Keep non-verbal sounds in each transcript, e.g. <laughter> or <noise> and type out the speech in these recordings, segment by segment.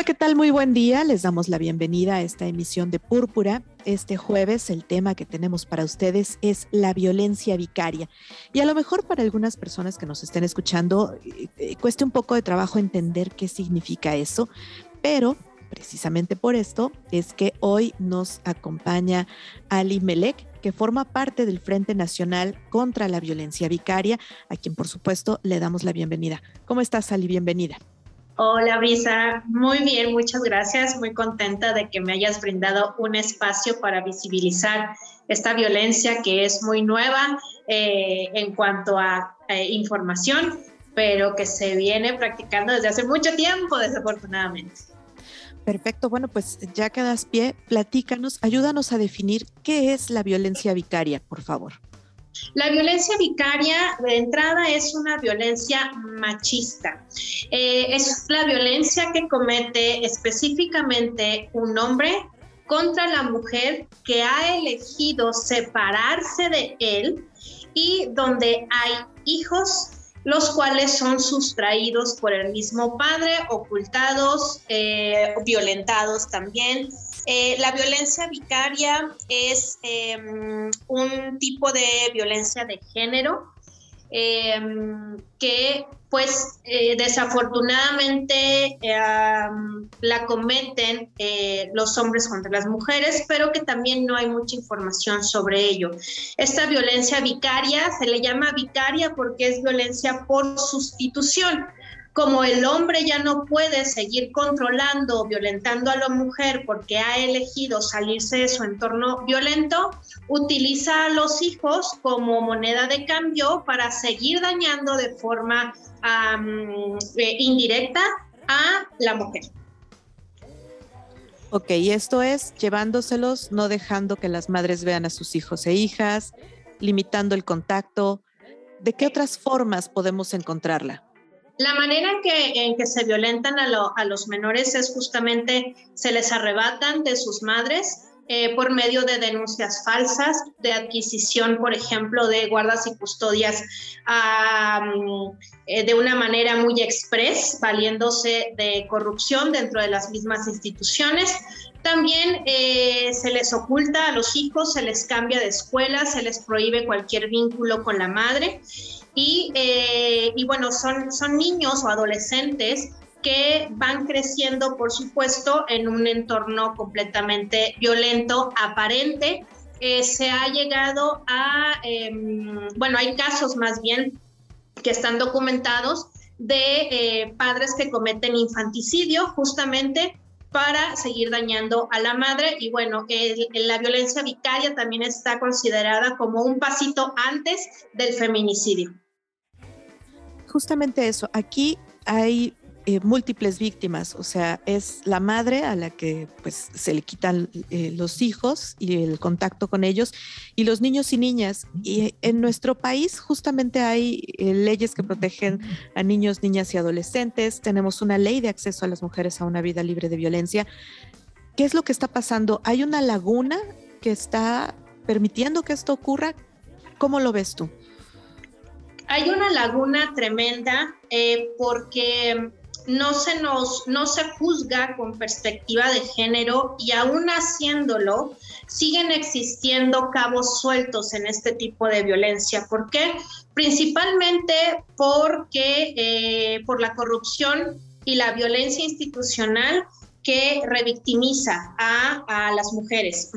Hola, ¿qué tal? Muy buen día. Les damos la bienvenida a esta emisión de Púrpura. Este jueves el tema que tenemos para ustedes es la violencia vicaria. Y a lo mejor para algunas personas que nos estén escuchando eh, eh, cueste un poco de trabajo entender qué significa eso, pero precisamente por esto es que hoy nos acompaña Ali Melek, que forma parte del Frente Nacional contra la Violencia Vicaria, a quien por supuesto le damos la bienvenida. ¿Cómo estás, Ali? Bienvenida. Hola Brisa, muy bien, muchas gracias. Muy contenta de que me hayas brindado un espacio para visibilizar esta violencia que es muy nueva eh, en cuanto a eh, información, pero que se viene practicando desde hace mucho tiempo, desafortunadamente. Perfecto, bueno, pues ya quedas pie, platícanos, ayúdanos a definir qué es la violencia vicaria, por favor. La violencia vicaria de entrada es una violencia machista. Eh, es la violencia que comete específicamente un hombre contra la mujer que ha elegido separarse de él y donde hay hijos los cuales son sustraídos por el mismo padre, ocultados, eh, violentados también eh, la violencia vicaria es em, un tipo de violencia de género em, que pues eh, desafortunadamente la cometen eh, los hombres contra las mujeres, pero que también no hay mucha información sobre ello. Esta violencia vicaria se le llama vicaria porque es violencia por sustitución como el hombre ya no puede seguir controlando o violentando a la mujer porque ha elegido salirse de su entorno violento, utiliza a los hijos como moneda de cambio para seguir dañando de forma eh, indirecta a la mujer. Ok, y esto es llevándoselos, no dejando que las madres vean a sus hijos e hijas, limitando el contacto. ¿De qué otras formas podemos encontrarla? La manera en que, en que se violentan a, los menores es justamente se les arrebatan de sus madres eh, por medio de denuncias falsas, de adquisición, por ejemplo, de guardas y custodias eh, de una manera muy express, valiéndose de corrupción dentro de las mismas instituciones. También eh, se les oculta a los hijos, se les cambia de escuela, se les prohíbe cualquier vínculo con la madre. Eh, y, bueno, son, son niños o adolescentes que van creciendo, por supuesto, en un entorno completamente violento, aparente. Eh, se ha llegado a, em, bueno, hay casos más bien que están documentados de eh, padres que cometen infanticidio justamente para seguir dañando a la madre. Y bueno, la violencia vicaria también está considerada como un pasito antes del feminicidio. Justamente eso, aquí hay eh, múltiples víctimas, o sea, es la madre a la que pues se le quitan eh, los hijos y el contacto con ellos y los niños y niñas. Y en nuestro país justamente hay eh, leyes que protegen a niños, niñas y adolescentes. Tenemos una ley de acceso a las mujeres a una vida libre de violencia. ¿Qué es lo que está pasando? ¿Hay una laguna que está permitiendo que esto ocurra? ¿Cómo lo ves tú? Hay una laguna tremenda porque no se nos, no se juzga con perspectiva de género y aún haciéndolo, siguen existiendo cabos sueltos en este tipo de violencia. ¿Por qué? Principalmente porque eh, por la corrupción y la violencia institucional que revictimiza a, las mujeres.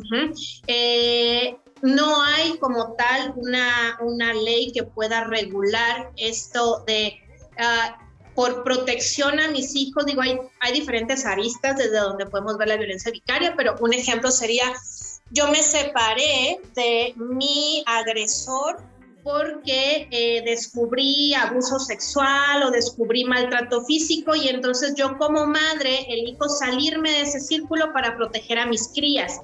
Eh, no hay como tal una, una, ley que pueda regular esto de ah, por protección a mis hijos, digo, hay, diferentes aristas desde donde podemos ver la violencia vicaria, pero un ejemplo sería, yo me separé de mi agresor porque eh, descubrí abuso sexual o descubrí maltrato físico y entonces yo como madre elijo salirme de ese círculo para proteger a mis crías.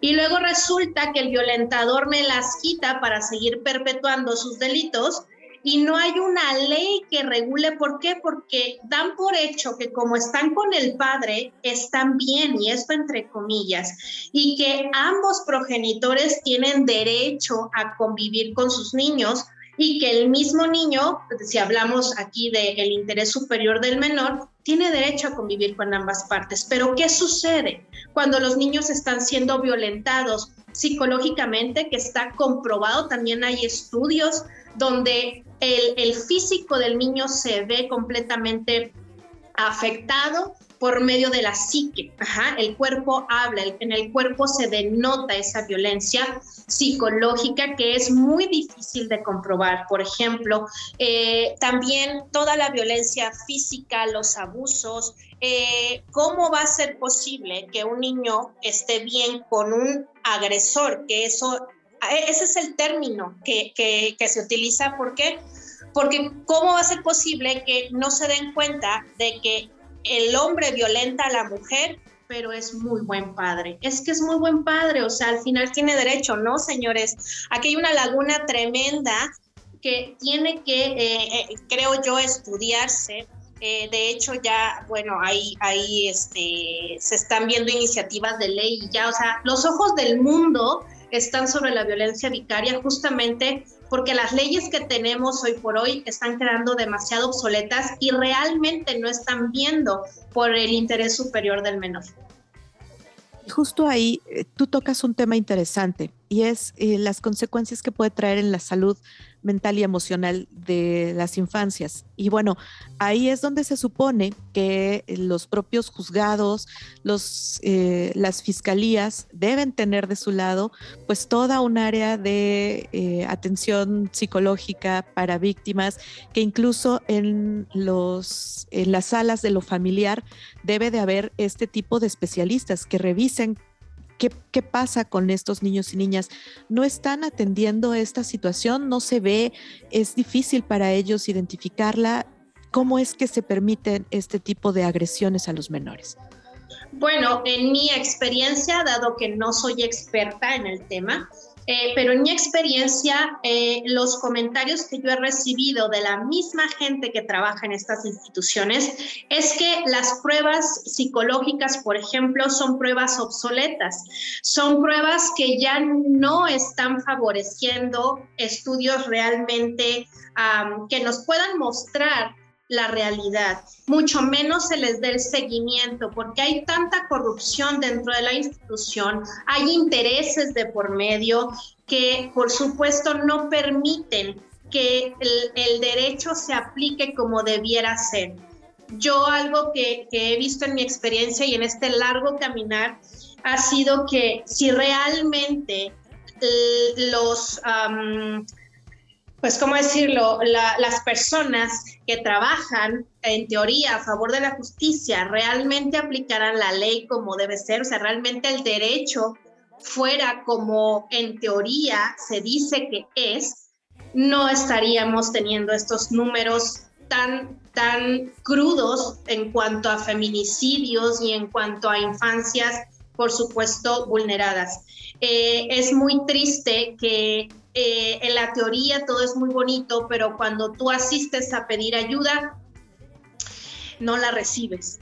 Y luego resulta que el violentador me las quita para seguir perpetuando sus delitos y no hay una ley que regule. ¿Por qué? Porque dan por hecho que como están con el padre, están bien, y esto entre comillas, y que ambos progenitores tienen derecho a convivir con sus niños y que el mismo niño, si hablamos aquí del interés superior del menor, tiene derecho a convivir con ambas partes. Pero ¿qué sucede cuando los niños están siendo violentados psicológicamente? Que está comprobado, también hay estudios donde el, físico del niño se ve completamente afectado por medio de la psique. el cuerpo habla, en el cuerpo se denota esa violencia psicológica que es muy difícil de comprobar. Por ejemplo, eh, también toda la violencia física, los abusos, eh, ¿cómo va a ser posible que un niño esté bien con un agresor? Que eso e, ese es el término que, se utiliza. ¿Por qué? Porque ¿cómo va a ser posible que no se den cuenta de que el hombre violenta a la mujer, pero es muy buen padre? Es que es muy buen padre, o sea, al final tiene derecho, ¿no, señores? Aquí hay una laguna tremenda que tiene que, eh, eh, creo yo, estudiarse. Eh, de hecho, ya, bueno, ahí, ahí este, se están viendo iniciativas de ley y ya, o sea, los ojos del mundo están sobre la violencia vicaria justamente porque las leyes que tenemos hoy por hoy están quedando demasiado obsoletas y realmente no están viendo por el interés superior del menor. Justo ahí eh, tú tocas un tema interesante y es eh, las consecuencias que puede traer en la salud mental y emocional de las infancias. Y bueno, ahí es donde se supone que los propios juzgados, los, eh, las fiscalías deben tener de su lado pues toda un área de eh, atención psicológica para víctimas que incluso en, los, en las salas de lo familiar debe de haber este tipo de especialistas que revisen ¿Qué, pasa con estos niños y niñas? ¿No están atendiendo esta situación? ¿No se ve? ¿Es difícil para ellos identificarla? ¿Cómo es que se permiten este tipo de agresiones a los menores? Bueno, en mi experiencia, dado que no soy experta en el tema, eh, pero en mi experiencia, eh, los comentarios que yo he recibido de la misma gente que trabaja en estas instituciones es que las pruebas psicológicas, por ejemplo, son pruebas obsoletas, son pruebas que ya no están favoreciendo estudios realmente que nos puedan mostrar la realidad, mucho menos se les dé el seguimiento, porque hay tanta corrupción dentro de la institución, hay intereses de por medio que por supuesto no permiten que el, derecho se aplique como debiera ser. Yo algo que, he visto en mi experiencia y en este largo caminar ha sido que si realmente los pues, ¿cómo decirlo? las personas que trabajan en teoría a favor de la justicia realmente aplicarán la ley como debe ser, o sea, realmente el derecho fuera como en teoría se dice que es, no estaríamos teniendo estos números tan, tan crudos en cuanto a feminicidios y en cuanto a infancias, por supuesto, vulneradas. Eh, es muy triste que eh, en la teoría todo es muy bonito, pero cuando tú asistes a pedir ayuda, no la recibes.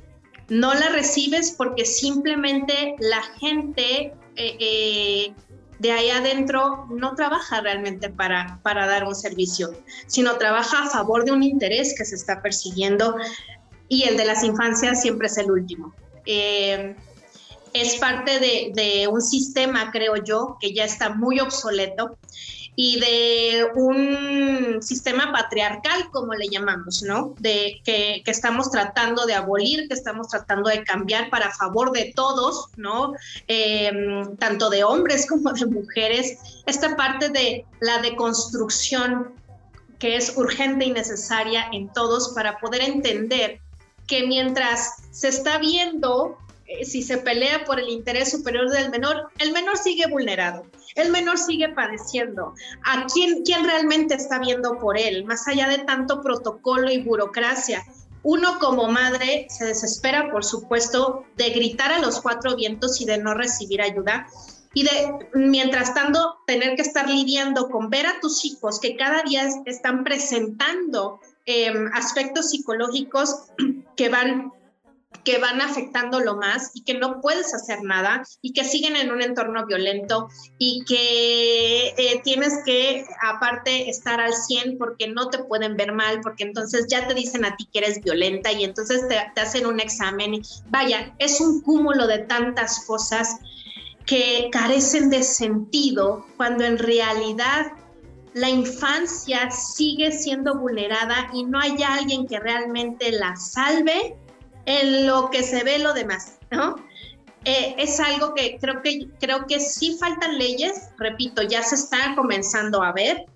No la recibes porque simplemente la gente eh, eh, de ahí adentro no trabaja realmente para, para dar un servicio, sino trabaja a favor de un interés que se está persiguiendo y el de las infancias siempre es el último. es parte de, de, un sistema, creo yo, que ya está muy obsoleto y de un sistema patriarcal, como le llamamos, ¿no? De que, estamos tratando de abolir, que estamos tratando de cambiar para favor de todos, ¿no? Em, tanto de hombres <laughs> como de mujeres. Esta parte de la deconstrucción que es urgente y necesaria en todos para poder entender que mientras se está viendo si se pelea por el interés superior del menor, el menor sigue vulnerado, el menor sigue padeciendo. ¿A quién, quién realmente está viendo por él? Más allá de tanto protocolo y burocracia. Uno como madre se desespera, por supuesto, de gritar a los cuatro vientos y de no recibir ayuda. Y de, mientras tanto, tener que estar lidiando con ver a tus hijos que cada día están presentando em, aspectos psicológicos que van que van afectándolo más y que no puedes hacer nada y que siguen en un entorno violento y que eh, tienes que aparte estar al 100 porque no te pueden ver mal, porque entonces ya te dicen a ti que eres violenta y entonces te, hacen un examen. Vaya, es un cúmulo de tantas cosas que carecen de sentido cuando en realidad la infancia sigue siendo vulnerada y no hay alguien que realmente la salve en lo que se ve lo demás, ¿no? Eh, es algo que creo que creo que sí faltan leyes, repito, ya se está comenzando a ver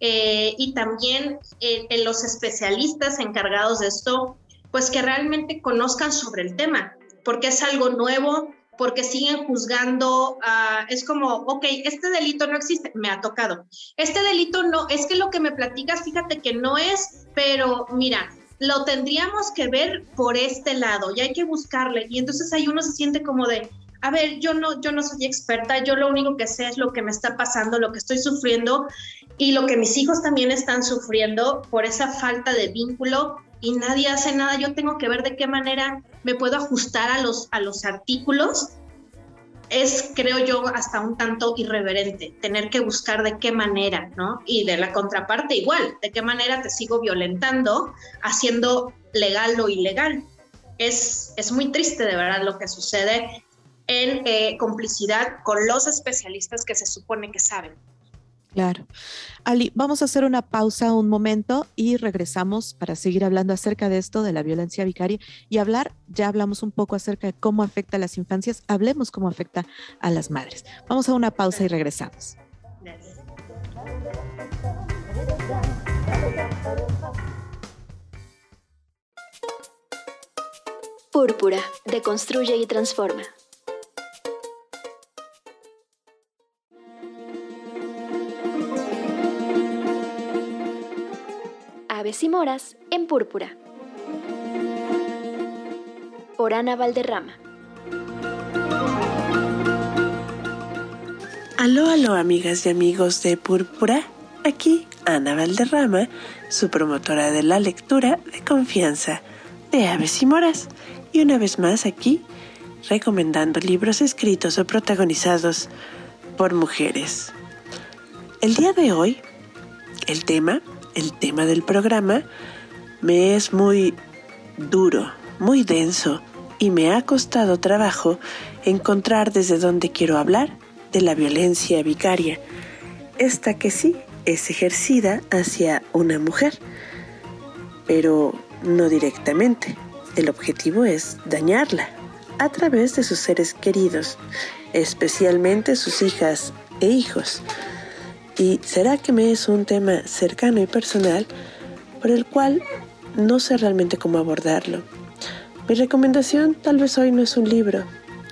eh, y también eh, los especialistas encargados de esto, pues que realmente conozcan sobre el tema, porque es algo nuevo, porque siguen juzgando, ah, es como, ok, este delito no existe, me ha tocado. Este delito no, es que lo que me platicas, fíjate que no es, pero mira, lo tendríamos que ver por este lado y hay que buscarle. Y entonces ahí uno se siente como de, a ver, yo no, yo no soy experta, yo lo único que sé es lo que me está pasando, lo que estoy sufriendo y lo que mis hijos también están sufriendo por esa falta de vínculo y nadie hace nada. Yo tengo que ver de qué manera me puedo ajustar a los, a los artículos es, creo yo, hasta un tanto irreverente, tener que buscar de qué manera, ¿no? Y de la contraparte igual, de qué manera te sigo violentando, haciendo legal lo ilegal. Es, es muy triste de verdad lo que sucede en eh, complicidad con los especialistas que se supone que saben. Claro. Ali, vamos a hacer una pausa un momento y regresamos para seguir hablando acerca de esto, de la violencia vicaria y hablar, ya hablamos un poco acerca de cómo afecta a las infancias, hablemos cómo afecta a las madres. Vamos a una pausa y regresamos. Púrpura, deconstruye y transforma. Y Moras en Púrpura. Por Ana Valderrama. Aló, aló, amigas y amigos de Púrpura. Aquí Ana Valderrama, su promotora de la lectura de confianza de Aves y Moras. Y una vez más aquí, recomendando libros escritos o protagonizados por mujeres. El día de hoy, el tema el tema del programa me es muy duro, muy denso y me ha costado trabajo encontrar desde dónde quiero hablar de la violencia vicaria, esta que sí es ejercida hacia una mujer, pero no directamente. El objetivo es dañarla a través de sus seres queridos, especialmente sus hijas e hijos. ¿Y será que me es un tema cercano y personal por el cual no sé realmente cómo abordarlo? Mi recomendación tal vez hoy no es un libro,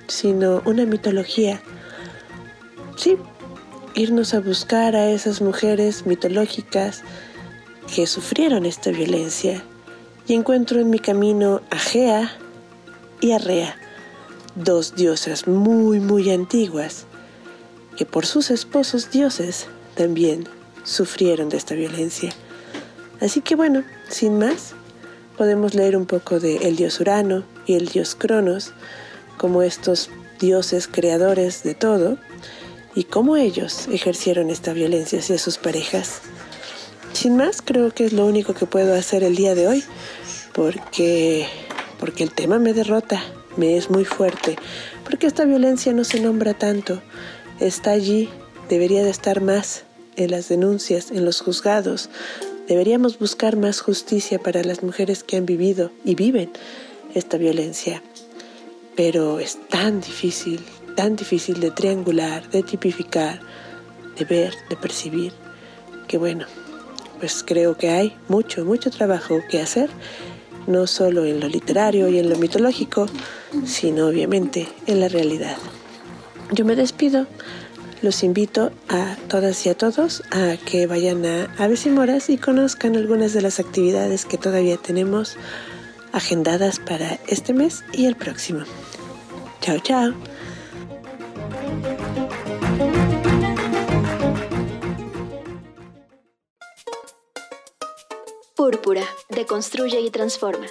sino una mitología. Sí, irnos a buscar a esas mujeres mitológicas que sufrieron esta violencia y encuentro en mi camino a Gea y a Rea, dos diosas muy muy antiguas que por sus esposos dioses también sufrieron de esta violencia. Así que bueno, sin más, podemos leer un poco de el dios Urano y el dios Cronos como estos dioses creadores de todo y cómo ellos ejercieron esta violencia hacia sus parejas. Sin más, creo que es lo único que puedo hacer el día de hoy porque porque el tema me derrota, me es muy fuerte, porque esta violencia no se nombra tanto, está allí, debería de estar más en las denuncias, en los juzgados. Deberíamos buscar más justicia para las mujeres que han vivido y viven esta violencia. Pero es tan difícil, tan difícil de triangular, de tipificar, de ver, de percibir, que bueno, pues creo que hay mucho, mucho trabajo que hacer no solo en lo literario y en lo mitológico, sino obviamente en la realidad. Yo me despido. Los invito a todas y a todos a que vayan a Aves y Moras y conozcan algunas de las actividades que todavía tenemos agendadas para este mes y el próximo. Chao, chao. Púrpura, deconstruye y transforma.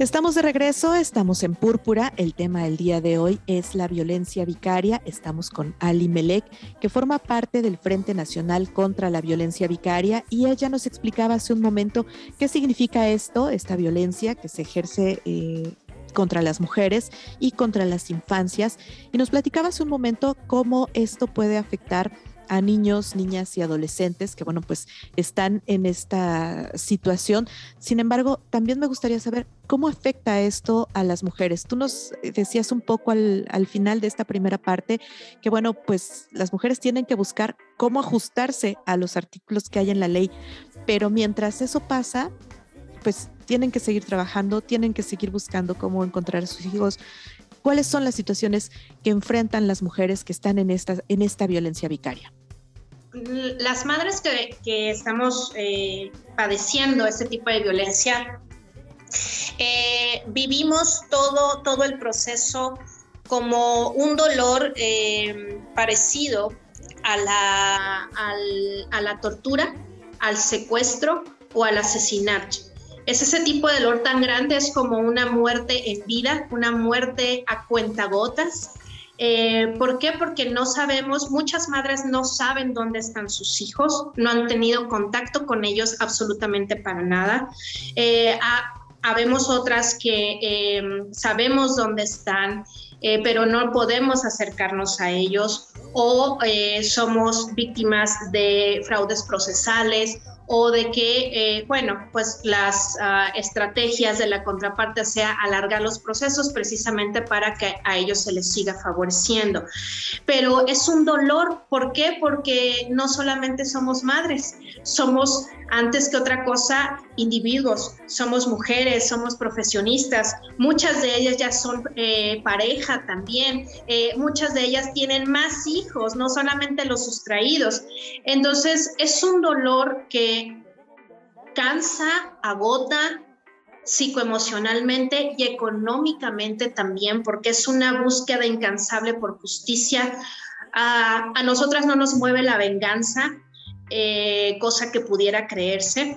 Estamos de regreso, estamos en Púrpura. El tema del día de hoy es la violencia vicaria. Estamos con Ali Melek, que forma parte del Frente Nacional contra la Violencia Vicaria, y ella nos explicaba hace un momento qué significa esto, esta violencia que se ejerce eh, contra las mujeres y contra las infancias. Y nos platicaba hace un momento cómo esto puede afectar a niños, niñas y adolescentes que, bueno, pues están en esta situación. Sin embargo, también me gustaría saber cómo afecta esto a las mujeres. Tú nos decías un poco al, al final de esta primera parte que, bueno, pues las mujeres tienen que buscar cómo ajustarse a los artículos que hay en la ley, pero mientras eso pasa, pues tienen que seguir trabajando, tienen que seguir buscando cómo encontrar a sus hijos, cuáles son las situaciones que enfrentan las mujeres que están en esta, en esta violencia vicaria las madres que, estamos eh, padeciendo este tipo de violencia, eh, vivimos todo, todo el proceso como un dolor eh, parecido a la, a la tortura, al secuestro o al asesinato. Es ese tipo de dolor tan grande, es como una muerte en vida, una muerte a cuentagotas, eh, ¿Por qué? Porque no sabemos, muchas madres no saben dónde están sus hijos, no han tenido contacto con ellos absolutamente para nada. Eh, habemos otras que em, sabemos dónde están, eh, pero no podemos acercarnos a ellos o somos víctimas de fraudes procesales o de que, eh, bueno, pues las ah, estrategias de la contraparte sea alargar los procesos precisamente para que a ellos se les siga favoreciendo. Pero es un dolor, ¿por qué? Porque no solamente somos madres, somos antes que otra cosa individuos, somos mujeres, somos profesionistas, muchas de ellas ya son eh, pareja también, eh, muchas de ellas tienen más hijos, no solamente los sustraídos. Entonces es un dolor que cansa, agota psicoemocionalmente y económicamente también, porque es una búsqueda incansable por justicia. a nosotras no nos mueve la venganza, eh, cosa que pudiera creerse.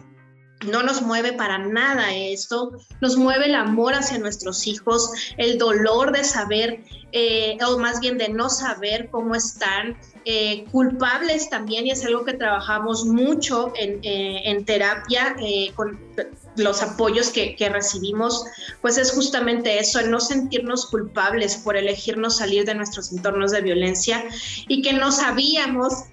No nos mueve para nada esto, nos mueve el amor hacia nuestros hijos, el dolor de saber, eh, o más bien de no saber cómo están, eh, culpables también, y es algo que trabajamos mucho en, terapia con los apoyos que, que, recibimos, pues es justamente eso, el no sentirnos culpables por elegirnos salir de nuestros entornos de violencia y que no sabíamos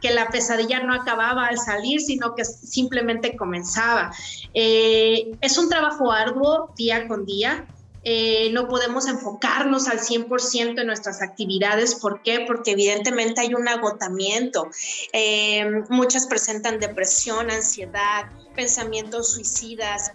que, la pesadilla no acababa al salir, sino que simplemente comenzaba. Eh, es un trabajo arduo día con día. Eh, no podemos enfocarnos al 100% en nuestras actividades. ¿Por qué? Porque evidentemente hay un agotamiento. Eh, muchas presentan depresión, ansiedad, pensamientos suicidas.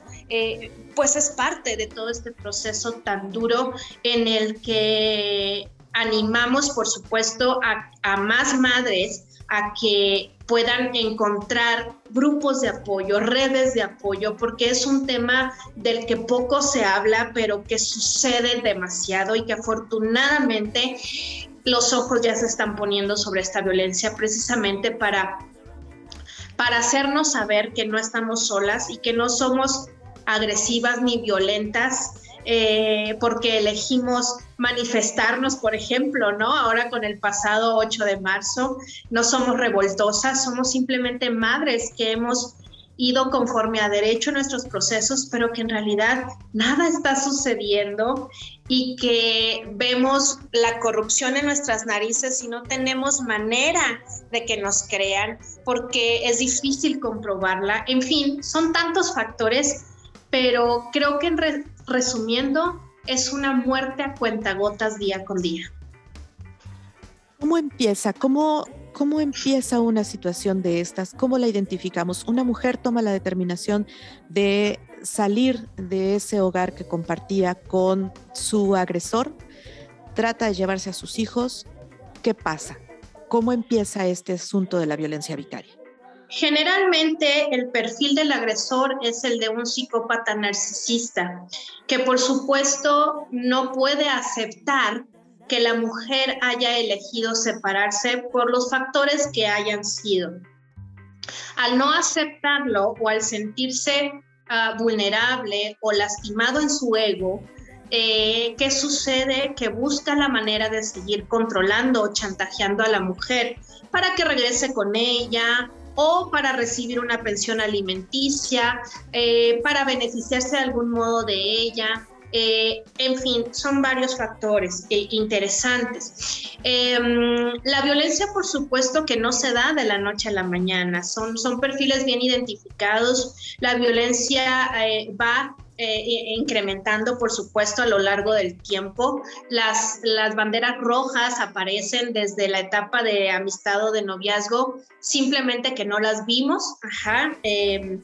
pues es parte de todo este proceso tan duro en el que animamos, por supuesto, a, más madres a que puedan encontrar grupos de apoyo, redes de apoyo, porque es un tema del que poco se habla, pero que sucede demasiado y que afortunadamente los ojos ya se están poniendo sobre esta violencia precisamente para, para hacernos saber que no estamos solas y que no somos agresivas ni violentas eh, porque elegimos manifestarnos, por ejemplo, ¿no? Ahora con el pasado 8 de marzo, no somos revoltosas, somos simplemente madres que hemos ido conforme a derecho nuestros procesos, pero que en realidad nada está sucediendo y que vemos la corrupción en nuestras narices y no tenemos manera de que nos crean porque es difícil comprobarla. En fin, son tantos factores, pero creo que en resumiendo, es una muerte a cuentagotas día con día. ¿Cómo empieza? ¿Cómo, ¿Cómo empieza una situación de estas? ¿Cómo la identificamos? Una mujer toma la determinación de salir de ese hogar que compartía con su agresor, trata de llevarse a sus hijos. ¿Qué pasa? ¿Cómo empieza este asunto de la violencia vicaria? Generalmente el perfil del agresor es el de un psicópata narcisista, que por supuesto no puede aceptar que la mujer haya elegido separarse por los factores que hayan sido. Al no aceptarlo o al sentirse uh, vulnerable o lastimado en su ego, eh, ¿qué sucede? Que busca la manera de seguir controlando o chantajeando a la mujer para que regrese con ella o para recibir una pensión alimenticia, eh, para beneficiarse de algún modo de ella. Eh, en fin, son varios factores eh, interesantes. Em, la violencia, por supuesto, que no se da de la noche a la mañana, son, son perfiles bien identificados. La violencia eh, incrementando, por supuesto, a lo largo del tiempo. Las, las banderas rojas aparecen desde la etapa de amistad o de noviazgo, simplemente que no las vimos. Ajá. Em,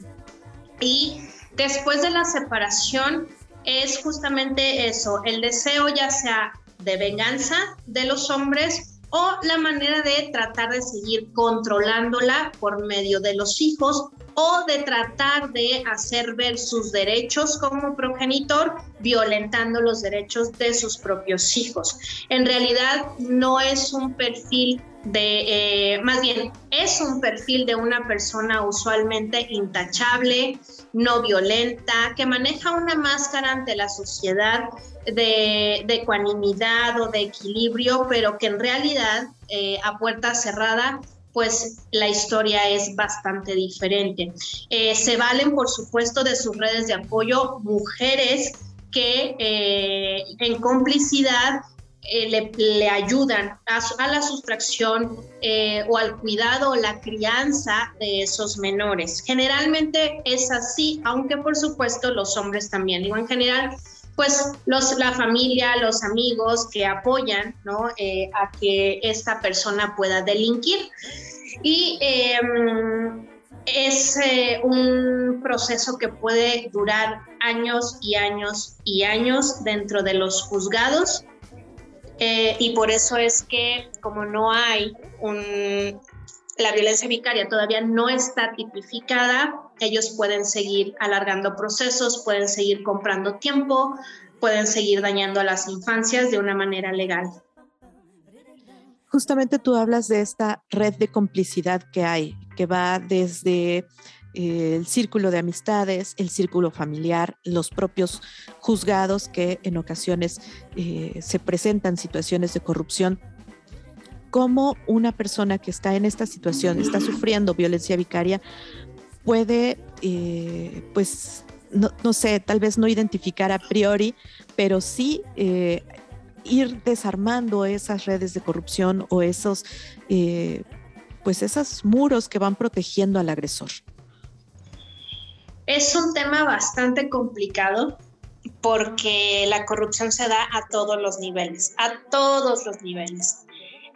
y después de la separación, es justamente eso, el deseo ya sea de venganza de los hombres o la manera de tratar de seguir controlándola por medio de los hijos o de tratar de hacer ver sus derechos como progenitor violentando los derechos de sus propios hijos. En realidad no es un perfil de, eh, más bien, es un perfil de una persona usualmente intachable, no violenta, que maneja una máscara ante la sociedad de, ecuanimidad o de equilibrio, pero que en realidad eh, a puerta cerrada pues la historia es bastante diferente. Eh, se valen, por supuesto, de sus redes de apoyo mujeres que en complicidad eh, le, ayudan a, la sustracción eh, o al cuidado o la crianza de esos menores. Generalmente es así, aunque por supuesto los hombres también. Digo, en general, pues los, la familia, los amigos que apoyan ¿no? Eh, a que esta persona pueda delinquir. Y em, es un proceso que puede durar años y años y años dentro de los juzgados eh, y por eso es que como no hay un, la violencia vicaria todavía no está tipificada, ellos pueden seguir alargando procesos, pueden seguir comprando tiempo, pueden seguir dañando a las infancias de una manera legal. Justamente tú hablas de esta red de complicidad que hay, que va desde el círculo de amistades, el círculo familiar, los propios juzgados que en ocasiones eh, se presentan situaciones de corrupción. ¿Cómo una persona que está en esta situación, está sufriendo violencia vicaria, puede, eh, pues, no, sé, tal vez no identificar a priori, pero sí eh, ir desarmando esas redes de corrupción o esos, pues, esos muros que van protegiendo al agresor? Es un tema bastante complicado porque la corrupción se da a todos los niveles, a todos los niveles.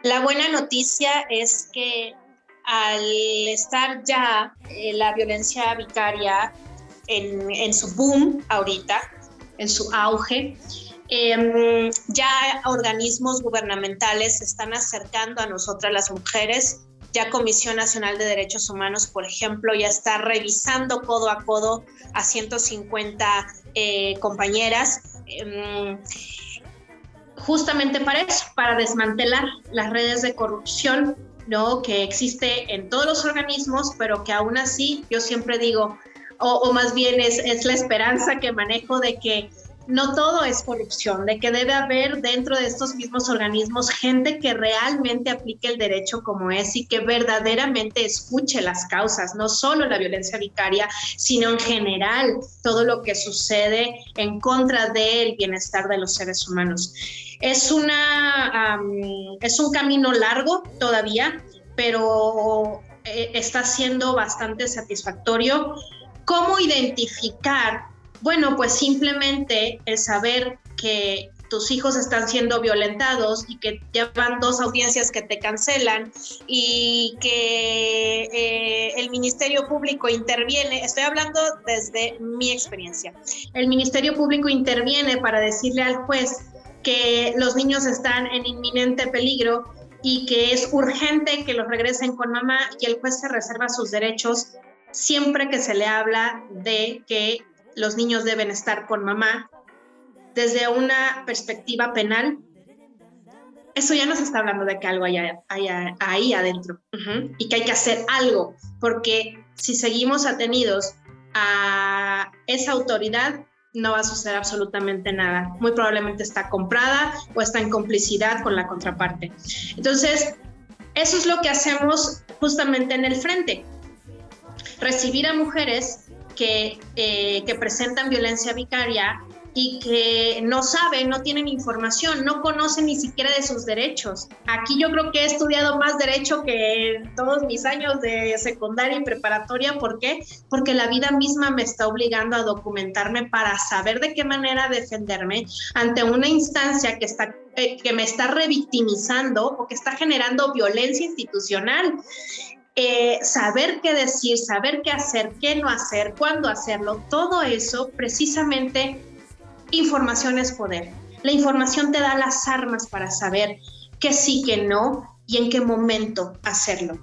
La buena noticia es que al estar ya eh, la violencia vicaria en, su boom ahorita, en su auge, em, ya organismos gubernamentales se están acercando a nosotras las mujeres ya Comisión Nacional de Derechos Humanos, por ejemplo, ya está revisando codo a codo a 150 eh, compañeras. Em, justamente para eso, para desmantelar las redes de corrupción ¿no? que existe en todos los organismos, pero que aún así yo siempre digo, o, más bien es, la esperanza que manejo de que no todo es corrupción, de que debe haber dentro de estos mismos organismos gente que realmente aplique el derecho como es y que verdaderamente escuche las causas, no solo la violencia vicaria, sino en general todo lo que sucede en contra del bienestar de los seres humanos. Es, una, es un camino largo todavía, pero eh, está siendo bastante satisfactorio. ¿Cómo identificar Bueno, pues simplemente el saber que tus hijos están siendo violentados y que llevan dos audiencias que te cancelan y que eh, el Ministerio Público interviene, estoy hablando desde mi experiencia, el Ministerio Público interviene para decirle al juez que los niños están en inminente peligro y que es urgente que los regresen con mamá y el juez se reserva sus derechos siempre que se le habla de que los niños deben estar con mamá desde una perspectiva penal, eso ya nos está hablando de que algo hay, ahí adentro y que hay que hacer algo, porque si seguimos atenidos a esa autoridad, no va a suceder absolutamente nada. Muy probablemente está comprada o está en complicidad con la contraparte. Entonces, eso es lo que hacemos justamente en el frente. Recibir a mujeres que, eh, que presentan violencia vicaria y que no saben, no tienen información, no conocen ni siquiera de sus derechos. Aquí yo creo que he estudiado más derecho que todos mis años de secundaria y preparatoria. ¿Por qué? Porque la vida misma me está obligando a documentarme para saber de qué manera defenderme ante una instancia que está eh, que me está revictimizando o que está generando violencia institucional. Eh, saber qué decir, saber qué hacer, qué no hacer, cuándo hacerlo, todo eso precisamente información es poder. La información te da las armas para saber qué sí, qué no y en qué momento hacerlo.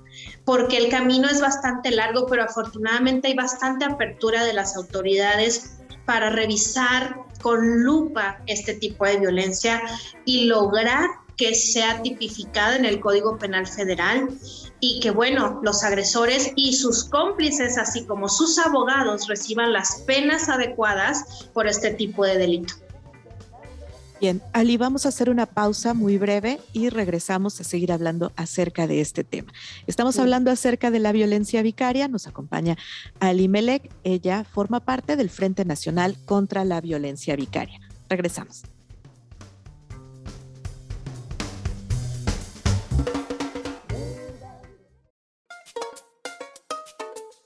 Porque el camino es bastante largo, pero afortunadamente hay bastante apertura de las autoridades para revisar con lupa este tipo de violencia y lograr que sea tipificada en el Código Penal Federal y que, bueno, los agresores y sus cómplices, así como sus abogados, reciban las penas adecuadas por este tipo de delito. Bien, Ali, vamos a hacer una pausa muy breve y regresamos a seguir hablando acerca de este tema. Estamos hablando acerca de la violencia vicaria. Nos acompaña Ali Melek. Ella forma parte del Frente Nacional contra la Violencia Vicaria. Regresamos.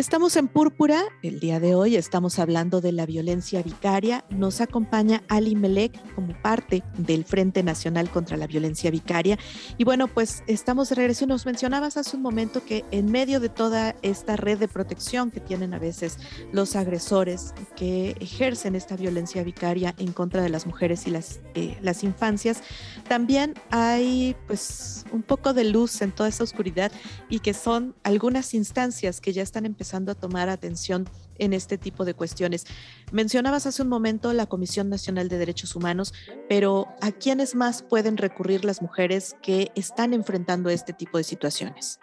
Estamos en Púrpura, el día de hoy estamos hablando de la violencia vicaria. Nos acompaña Ali Melek como parte del Frente Nacional contra la Violencia Vicaria. Y bueno, pues estamos de regreso. Nos mencionabas hace un momento que en medio de toda esta red de protección que tienen a veces los agresores que ejercen esta violencia vicaria en contra de las mujeres y las, eh, las infancias, también hay pues un poco de luz en toda esa oscuridad y que son algunas instancias que ya están empezando a tomar atención en este tipo de cuestiones. Mencionabas hace un momento la Comisión Nacional de Derechos Humanos, pero ¿a quiénes más pueden recurrir las mujeres que están enfrentando este tipo de situaciones?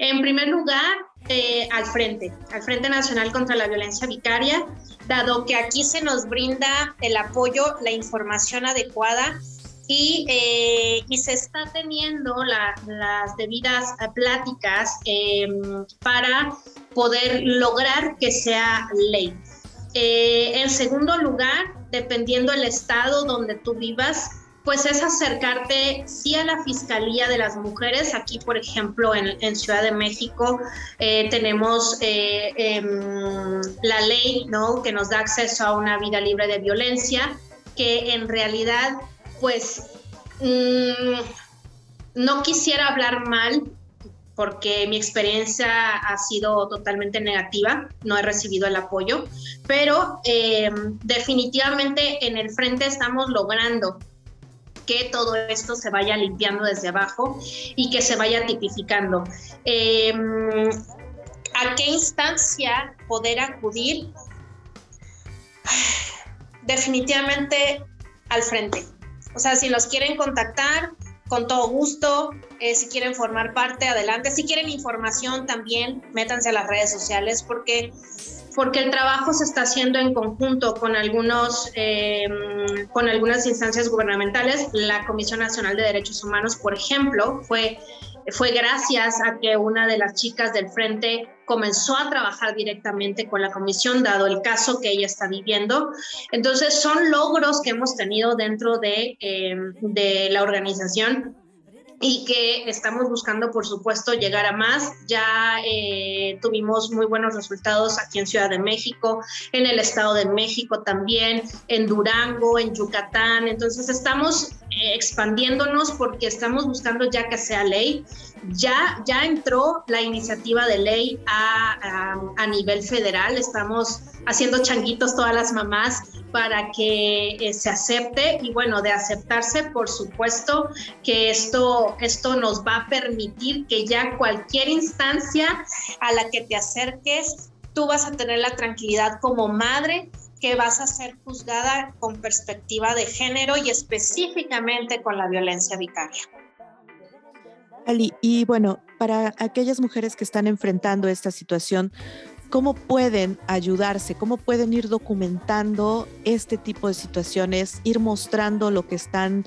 En primer lugar, eh, al Frente, al Frente Nacional contra la Violencia Vicaria, dado que aquí se nos brinda el apoyo, la información adecuada eh, y, se está teniendo las debidas pláticas em, para poder lograr que sea ley. Eh, en segundo lugar, dependiendo del estado donde tú vivas, pues es acercarte sí a la Fiscalía de las Mujeres. Aquí, por ejemplo, en, Ciudad de México eh, tenemos em, la ley ¿no? que nos da acceso a una vida libre de violencia, que en realidad pues mm, no quisiera hablar mal porque mi experiencia ha sido totalmente negativa, no he recibido el apoyo, pero em, definitivamente en el frente estamos logrando que todo esto se vaya limpiando desde abajo y que se vaya tipificando. Em, ¿A qué instancia poder acudir? Definitivamente al frente. O sea, si los quieren contactar, con todo gusto. Eh, si quieren formar parte, adelante. Si quieren información también, métanse a las redes sociales porque, porque el trabajo se está haciendo en conjunto con, algunos, em, con algunas instancias gubernamentales. La Comisión Nacional de Derechos Humanos, por ejemplo, fue fue gracias a que una de las chicas del frente comenzó a trabajar directamente con la comisión, dado el caso que ella está viviendo. Entonces, son logros que hemos tenido dentro de, em, de la organización y que estamos buscando, por supuesto, llegar a más. Ya eh, tuvimos muy buenos resultados aquí en Ciudad de México, en el Estado de México también, en Durango, en Yucatán. Entonces estamos eh, expandiéndonos porque estamos buscando ya que sea ley. Ya, ya entró la iniciativa de ley a, a, a nivel federal. Estamos haciendo changuitos todas las mamás para que eh, se acepte y bueno, de aceptarse, por supuesto que esto, esto nos va a permitir que ya cualquier instancia a la que te acerques, tú vas a tener la tranquilidad como madre que vas a ser juzgada con perspectiva de género y específicamente con la violencia vicaria. Ali, y bueno, para aquellas mujeres que están enfrentando esta situación, ¿cómo pueden ayudarse? ¿Cómo pueden ir documentando este tipo de situaciones, ir mostrando lo que están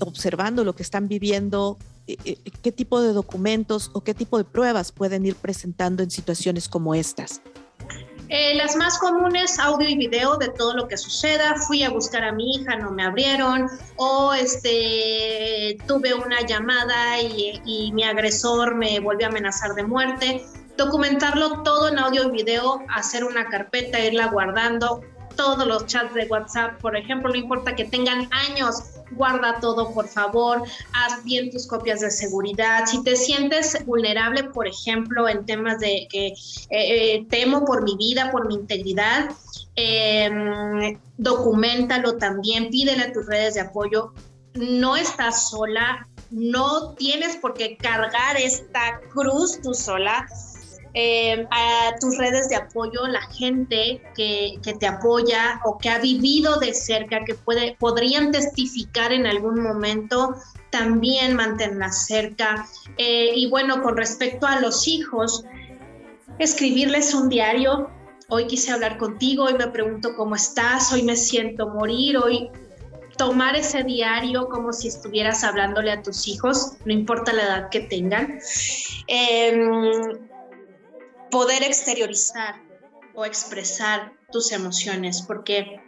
observando, lo que están viviendo? Eh, eh, ¿Qué tipo de documentos o qué tipo de pruebas pueden ir presentando en situaciones como estas? Eh, las más comunes, audio y video de todo lo que suceda. Fui a buscar a mi hija, no me abrieron. O este, tuve una llamada y, y mi agresor me volvió a amenazar de muerte. Documentarlo todo en audio y video, hacer una carpeta, irla guardando. Todos los chats de WhatsApp, por ejemplo, no importa que tengan años, guarda todo, por favor, haz bien tus copias de seguridad. Si te sientes vulnerable, por ejemplo, en temas de que eh, eh, temo por mi vida, por mi integridad, eh, documentalo también, pídele a tus redes de apoyo. No estás sola, no tienes por qué cargar esta cruz tú sola eh, a tus redes de apoyo, la gente que, que, te apoya o que ha vivido de cerca, que puede, podrían testificar en algún momento, también mantenerla cerca. Eh, y bueno, con respecto a los hijos, escribirles un diario. Hoy quise hablar contigo, hoy me pregunto cómo estás, hoy me siento morir, hoy tomar ese diario como si estuvieras hablándole a tus hijos, no importa la edad que tengan. Eh, poder exteriorizar o expresar tus emociones, porque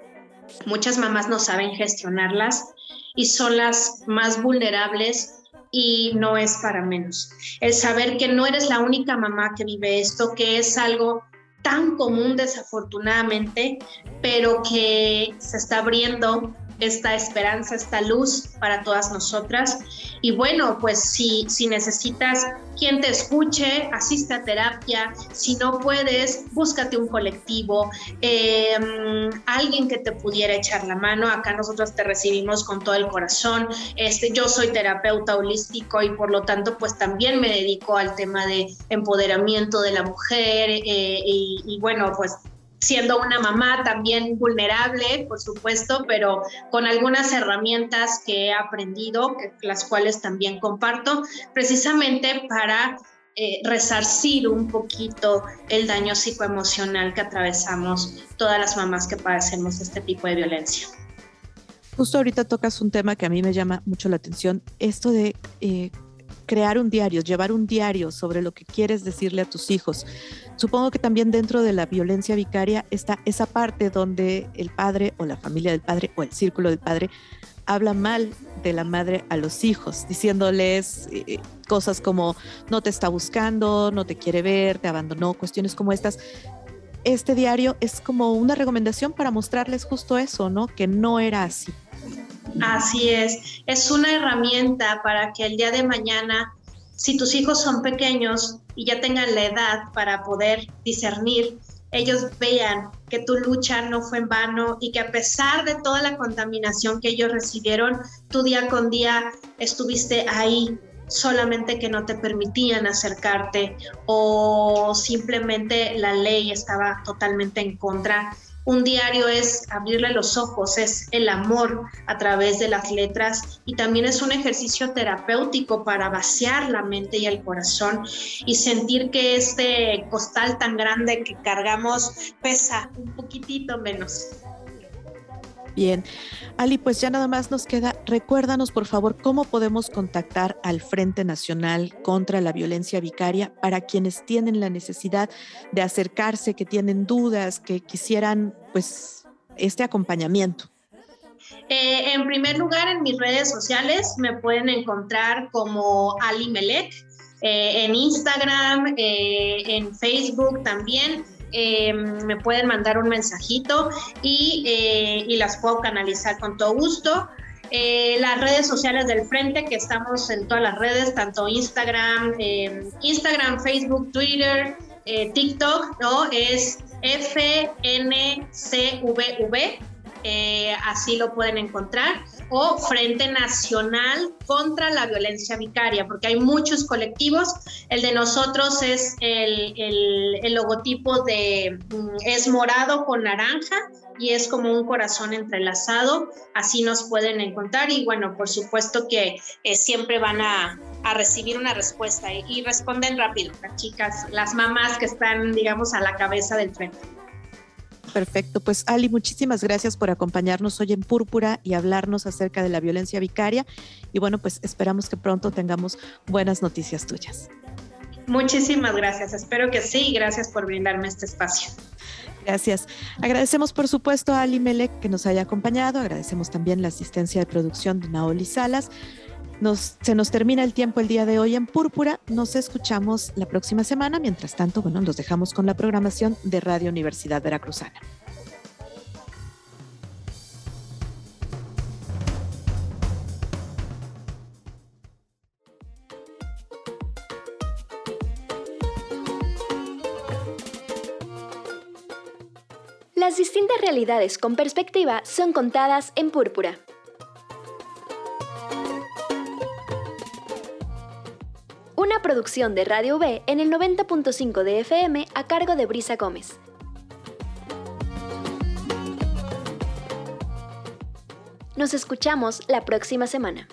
muchas mamás no saben gestionarlas y son las más vulnerables y no es para menos. El saber que no eres la única mamá que vive esto, que es algo tan común desafortunadamente, pero que se está abriendo esta esperanza, esta luz para todas nosotras. Y bueno, pues si, si necesitas quien te escuche, asiste a terapia. Si no puedes, búscate un colectivo, eh, alguien que te pudiera echar la mano. Acá nosotros te recibimos con todo el corazón. Este, yo soy terapeuta holístico y por lo tanto, pues también me dedico al tema de empoderamiento de la mujer. Eh, y, y bueno, pues siendo una mamá también vulnerable, por supuesto, pero con algunas herramientas que he aprendido, las cuales también comparto, precisamente para eh, resarcir un poquito el daño psicoemocional que atravesamos todas las mamás que padecemos este tipo de violencia. Justo ahorita tocas un tema que a mí me llama mucho la atención, esto de eh, crear un diario, llevar un diario sobre lo que quieres decirle a tus hijos. Supongo que también dentro de la violencia vicaria está esa parte donde el padre o la familia del padre o el círculo del padre habla mal de la madre a los hijos, diciéndoles eh, cosas como no te está buscando, no te quiere ver, te abandonó, cuestiones como estas. Este diario es como una recomendación para mostrarles justo eso, ¿no? Que no era así. Así es, es una herramienta para que el día de mañana, si tus hijos son pequeños y ya tengan la edad para poder discernir, ellos vean que tu lucha no fue en vano y que a pesar de toda la contaminación que ellos recibieron, tú día con día estuviste ahí, solamente que no te permitían acercarte o simplemente la ley estaba totalmente en contra un diario es abrirle los ojos, es el amor a través de las letras y también es un ejercicio terapéutico para vaciar la mente y el corazón y sentir que este costal tan grande que cargamos pesa un poquitito menos. Bien, Ali, pues ya nada más nos queda, recuérdanos por favor cómo podemos contactar al Frente Nacional contra la Violencia Vicaria para quienes tienen la necesidad de acercarse, que tienen dudas, que quisieran pues este acompañamiento. Eh, en primer lugar, en mis redes sociales me pueden encontrar como Ali Melec, eh, en Instagram, eh, en Facebook también. Me pueden mandar un mensajito y, y, las puedo canalizar con todo gusto. las redes sociales del frente, que estamos en todas las redes, tanto Instagram, Instagram, Facebook, Twitter, TikTok, ¿no? Es FNCVV eh, así lo pueden encontrar, o Frente Nacional contra la Violencia Vicaria, porque hay muchos colectivos. El de nosotros es el, el, logotipo de, mm, es morado con naranja y es como un corazón entrelazado, así nos pueden encontrar y bueno, por supuesto que eh, siempre van a, a recibir una respuesta y, y responden rápido las chicas, las mamás que están, digamos, a la cabeza del frente. Perfecto, pues Ali, muchísimas gracias por acompañarnos hoy en Púrpura y hablarnos acerca de la violencia vicaria. Y bueno, pues esperamos que pronto tengamos buenas noticias tuyas. Muchísimas gracias, espero que sí, gracias por brindarme este espacio. Gracias. Agradecemos por supuesto a Ali Melec que nos haya acompañado, agradecemos también la asistencia de producción de Naoli Salas se nos termina el tiempo el día de hoy en Púrpura. Nos escuchamos la próxima semana. Mientras tanto, bueno, los dejamos con la programación de Radio Universidad Veracruzana. Las distintas realidades con perspectiva son contadas en Púrpura. Una producción de Radio B en el 90.5 de FM a cargo de Brisa Gómez. Nos escuchamos la próxima semana.